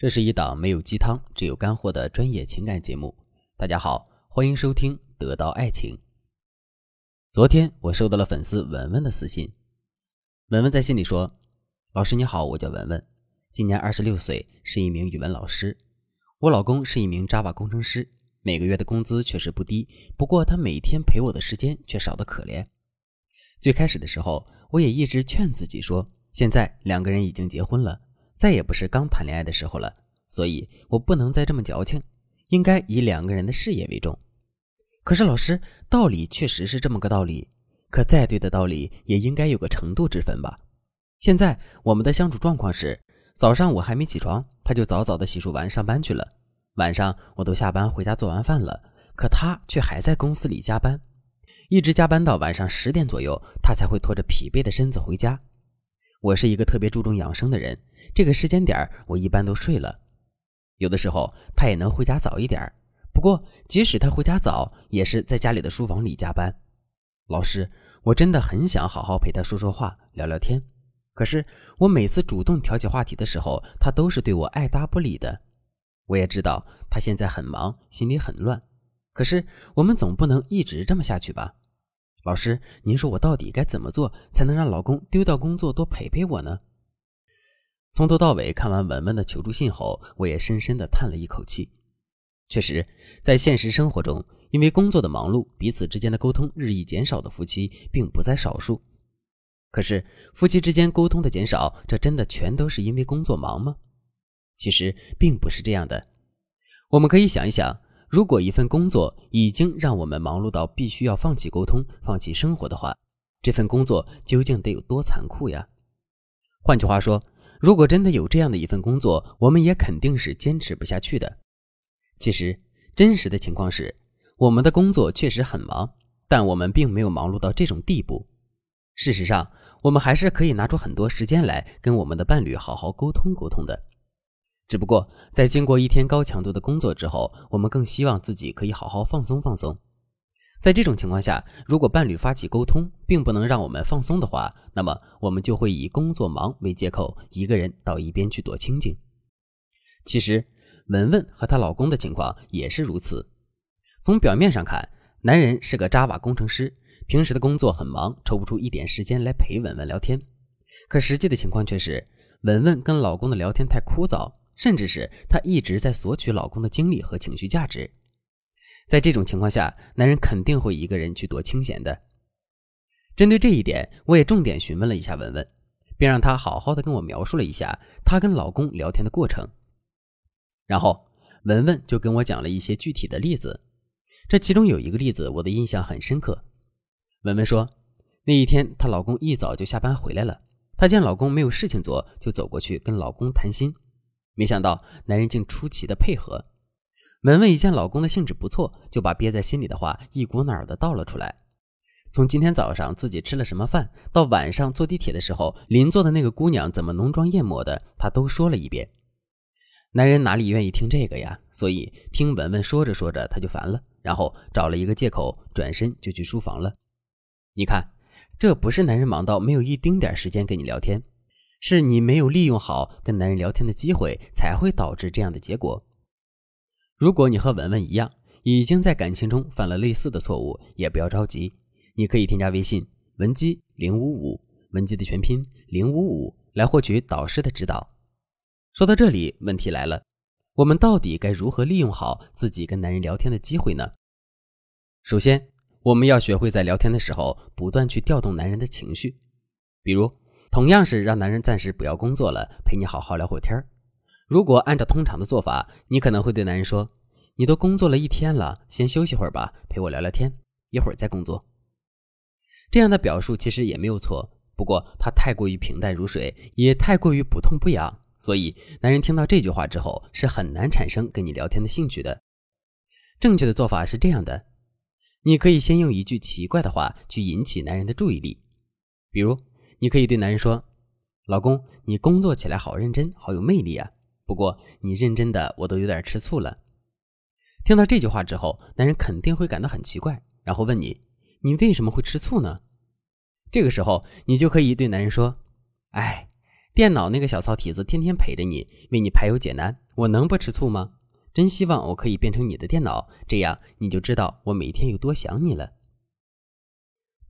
这是一档没有鸡汤、只有干货的专业情感节目。大家好，欢迎收听《得到爱情》。昨天我收到了粉丝文文的私信，文文在信里说：“老师你好，我叫文文，今年二十六岁，是一名语文老师。我老公是一名 Java 工程师，每个月的工资确实不低，不过他每天陪我的时间却少得可怜。最开始的时候，我也一直劝自己说，现在两个人已经结婚了。”再也不是刚谈恋爱的时候了，所以我不能再这么矫情，应该以两个人的事业为重。可是老师，道理确实是这么个道理，可再对的道理也应该有个程度之分吧？现在我们的相处状况是，早上我还没起床，他就早早的洗漱完上班去了；晚上我都下班回家做完饭了，可他却还在公司里加班，一直加班到晚上十点左右，他才会拖着疲惫的身子回家。我是一个特别注重养生的人。这个时间点我一般都睡了，有的时候他也能回家早一点不过即使他回家早，也是在家里的书房里加班。老师，我真的很想好好陪他说说话、聊聊天，可是我每次主动挑起话题的时候，他都是对我爱答不理的。我也知道他现在很忙，心里很乱，可是我们总不能一直这么下去吧？老师，您说我到底该怎么做，才能让老公丢掉工作多陪陪我呢？从头到尾看完文文的求助信后，我也深深的叹了一口气。确实，在现实生活中，因为工作的忙碌，彼此之间的沟通日益减少的夫妻并不在少数。可是，夫妻之间沟通的减少，这真的全都是因为工作忙吗？其实并不是这样的。我们可以想一想，如果一份工作已经让我们忙碌到必须要放弃沟通、放弃生活的话，这份工作究竟得有多残酷呀？换句话说，如果真的有这样的一份工作，我们也肯定是坚持不下去的。其实，真实的情况是，我们的工作确实很忙，但我们并没有忙碌到这种地步。事实上，我们还是可以拿出很多时间来跟我们的伴侣好好沟通沟通的。只不过，在经过一天高强度的工作之后，我们更希望自己可以好好放松放松。在这种情况下，如果伴侣发起沟通，并不能让我们放松的话，那么我们就会以工作忙为借口，一个人到一边去躲清静。其实，文文和她老公的情况也是如此。从表面上看，男人是个 Java 工程师，平时的工作很忙，抽不出一点时间来陪文文聊天。可实际的情况却是，文文跟老公的聊天太枯燥，甚至是她一直在索取老公的精力和情绪价值。在这种情况下，男人肯定会一个人去躲清闲的。针对这一点，我也重点询问了一下文文，并让她好好的跟我描述了一下她跟老公聊天的过程。然后文文就跟我讲了一些具体的例子，这其中有一个例子我的印象很深刻。文文说，那一天她老公一早就下班回来了，她见老公没有事情做，就走过去跟老公谈心，没想到男人竟出奇的配合。文文一见老公的兴致不错，就把憋在心里的话一股脑的倒了出来。从今天早上自己吃了什么饭，到晚上坐地铁的时候邻座的那个姑娘怎么浓妆艳抹的，她都说了一遍。男人哪里愿意听这个呀？所以听文文说着说着他就烦了，然后找了一个借口转身就去书房了。你看，这不是男人忙到没有一丁点时间跟你聊天，是你没有利用好跟男人聊天的机会，才会导致这样的结果。如果你和文文一样，已经在感情中犯了类似的错误，也不要着急，你可以添加微信文姬零五五，文姬的全拼零五五，来获取导师的指导。说到这里，问题来了，我们到底该如何利用好自己跟男人聊天的机会呢？首先，我们要学会在聊天的时候，不断去调动男人的情绪，比如，同样是让男人暂时不要工作了，陪你好好聊会天儿。如果按照通常的做法，你可能会对男人说：“你都工作了一天了，先休息会儿吧，陪我聊聊天，一会儿再工作。”这样的表述其实也没有错，不过它太过于平淡如水，也太过于不痛不痒，所以男人听到这句话之后是很难产生跟你聊天的兴趣的。正确的做法是这样的：你可以先用一句奇怪的话去引起男人的注意力，比如你可以对男人说：“老公，你工作起来好认真，好有魅力啊。”不过你认真的，我都有点吃醋了。听到这句话之后，男人肯定会感到很奇怪，然后问你：“你为什么会吃醋呢？”这个时候，你就可以对男人说：“哎，电脑那个小糙蹄子天天陪着你，为你排忧解难，我能不吃醋吗？真希望我可以变成你的电脑，这样你就知道我每天有多想你了。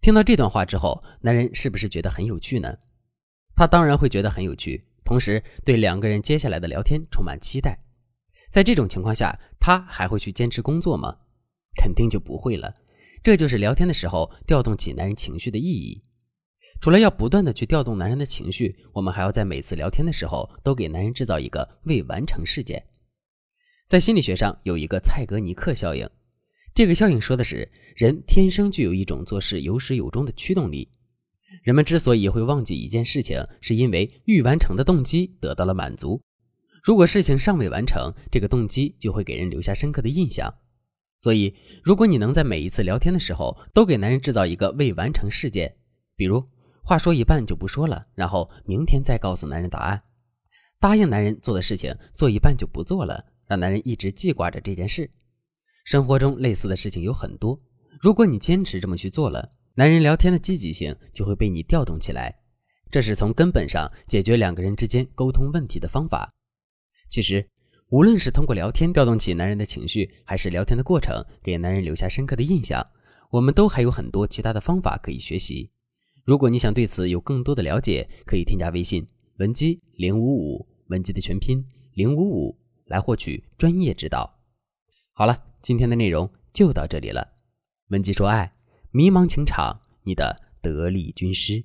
听到这段话之后，男人是不是觉得很有趣呢？他当然会觉得很有趣，同时对两个人接下来的聊天充满期待。在这种情况下，他还会去坚持工作吗？肯定就不会了。这就是聊天的时候调动起男人情绪的意义。除了要不断的去调动男人的情绪，我们还要在每次聊天的时候都给男人制造一个未完成事件。在心理学上有一个蔡格尼克效应，这个效应说的是人天生具有一种做事有始有终的驱动力。人们之所以会忘记一件事情，是因为欲完成的动机得到了满足。如果事情尚未完成，这个动机就会给人留下深刻的印象。所以，如果你能在每一次聊天的时候都给男人制造一个未完成事件，比如话说一半就不说了，然后明天再告诉男人答案；答应男人做的事情做一半就不做了，让男人一直记挂着这件事。生活中类似的事情有很多，如果你坚持这么去做了，男人聊天的积极性就会被你调动起来。这是从根本上解决两个人之间沟通问题的方法。其实。无论是通过聊天调动起男人的情绪，还是聊天的过程给男人留下深刻的印象，我们都还有很多其他的方法可以学习。如果你想对此有更多的了解，可以添加微信文姬零五五，文姬的全拼零五五，来获取专业指导。好了，今天的内容就到这里了。文姬说爱，迷茫情场，你的得力军师。